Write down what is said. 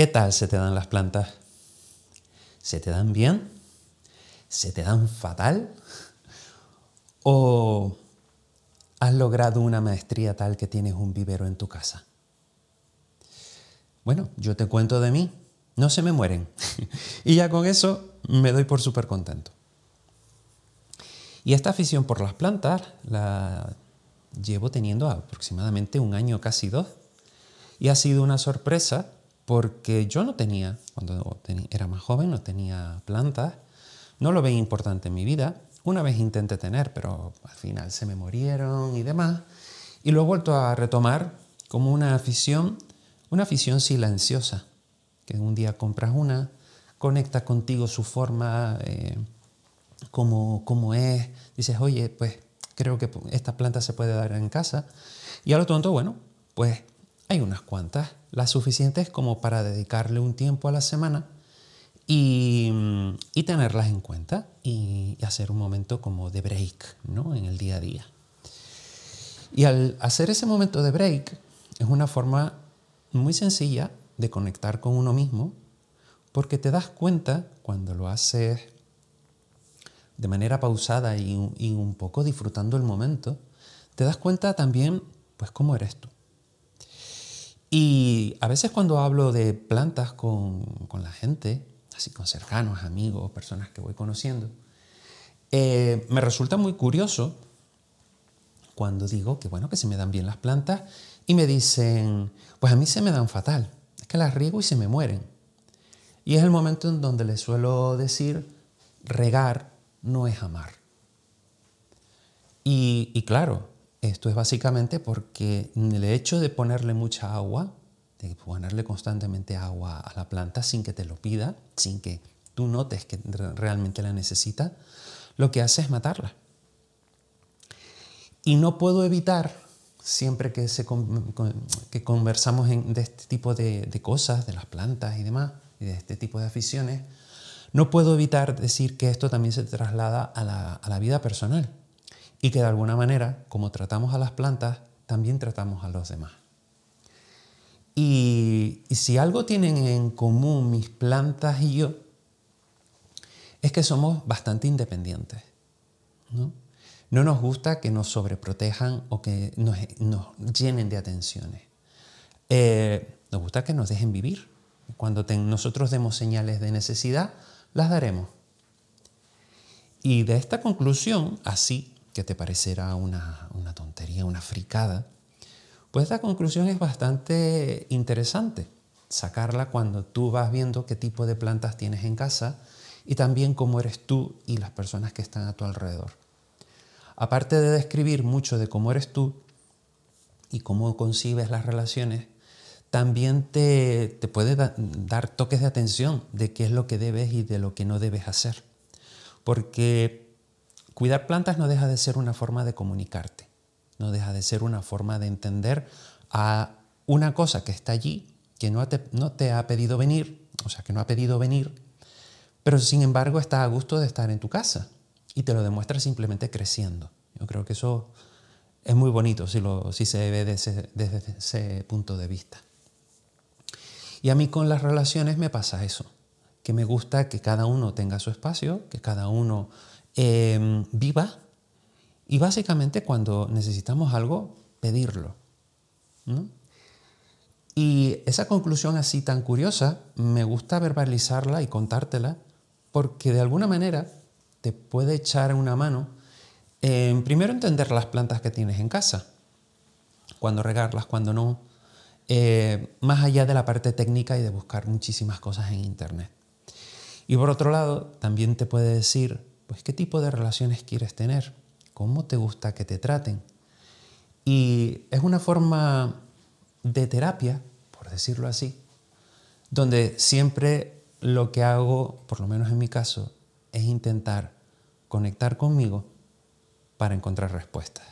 ¿Qué tal se te dan las plantas? ¿Se te dan bien? ¿Se te dan fatal? ¿O has logrado una maestría tal que tienes un vivero en tu casa? Bueno, yo te cuento de mí, no se me mueren. y ya con eso me doy por súper contento. Y esta afición por las plantas la llevo teniendo aproximadamente un año, casi dos. Y ha sido una sorpresa porque yo no tenía, cuando era más joven, no tenía plantas, no lo veía importante en mi vida. Una vez intenté tener, pero al final se me murieron y demás. Y lo he vuelto a retomar como una afición, una afición silenciosa, que un día compras una, conecta contigo su forma, eh, como, como es, dices, oye, pues creo que esta planta se puede dar en casa. Y a lo tonto, bueno, pues hay unas cuantas, las suficientes como para dedicarle un tiempo a la semana y, y tenerlas en cuenta y, hacer un momento como de break ¿no? en el día a día. Y al hacer ese momento de break es una forma muy sencilla de conectar con uno mismo porque te das cuenta cuando lo haces de manera pausada y, un poco disfrutando el momento, te das cuenta también, pues, cómo eres tú. Y a veces cuando hablo de plantas con, la gente, así con cercanos, amigos, personas que voy conociendo, eh, me resulta muy curioso cuando digo que bueno, que se me dan bien las plantas y me dicen, pues a mí se me dan fatal, es que las riego y se me mueren. Y es el momento en donde les suelo decir, regar no es amar. Y, claro, esto es básicamente porque el hecho de ponerle mucha agua, de ponerle constantemente agua a la planta sin que te lo pida, sin que tú notes que realmente la necesita, lo que hace es matarla. Y no puedo evitar, siempre que, conversamos de este tipo de cosas, de las plantas y demás, y de este tipo de aficiones, no puedo evitar decir que esto también se traslada a la, vida personal y que de alguna manera, como tratamos a las plantas, también tratamos a los demás. Y, si algo tienen en común mis plantas y yo, es que somos bastante independientes. ¿no? nos gusta que nos sobreprotejan o que nos, llenen de atenciones. Eh, nos gusta que nos dejen vivir. Cuando nosotros demos señales de necesidad, las daremos. Y de esta conclusión, así que te parecerá una, tontería, una fricada, pues esta conclusión es bastante interesante. Sacarla cuando tú vas viendo qué tipo de plantas tienes en casa y también cómo eres tú y las personas que están a tu alrededor. Aparte de describir mucho de cómo eres tú y cómo concibes las relaciones, también te, puede dar toques de atención de qué es lo que debes y de lo que no debes hacer. Porque cuidar plantas no deja de ser una forma de comunicarte, no deja de ser una forma de entender a una cosa que está allí, que no te, ha pedido venir, o sea, que no ha pedido venir, pero sin embargo está a gusto de estar en tu casa y te lo demuestra simplemente creciendo. Yo creo que eso es muy bonito si, lo, si se ve desde ese punto de vista. Y a mí con las relaciones me pasa eso, que me gusta que cada uno tenga su espacio, que cada uno em, viva y básicamente cuando necesitamos algo, pedirlo. Y esa conclusión así tan curiosa, me gusta verbalizarla y contártela porque de alguna manera te puede echar una mano en primero entender las plantas que tienes en casa, cuándo regarlas, cuándo no, eh, más allá de la parte técnica y de buscar muchísimas cosas en Internet. Y por otro lado, también te puede decir, pues, qué tipo de relaciones quieres tener, cómo te gusta que te traten. Y es una forma de terapia, por decirlo así, donde siempre lo que hago, por lo menos en mi caso, es intentar conectar conmigo para encontrar respuestas.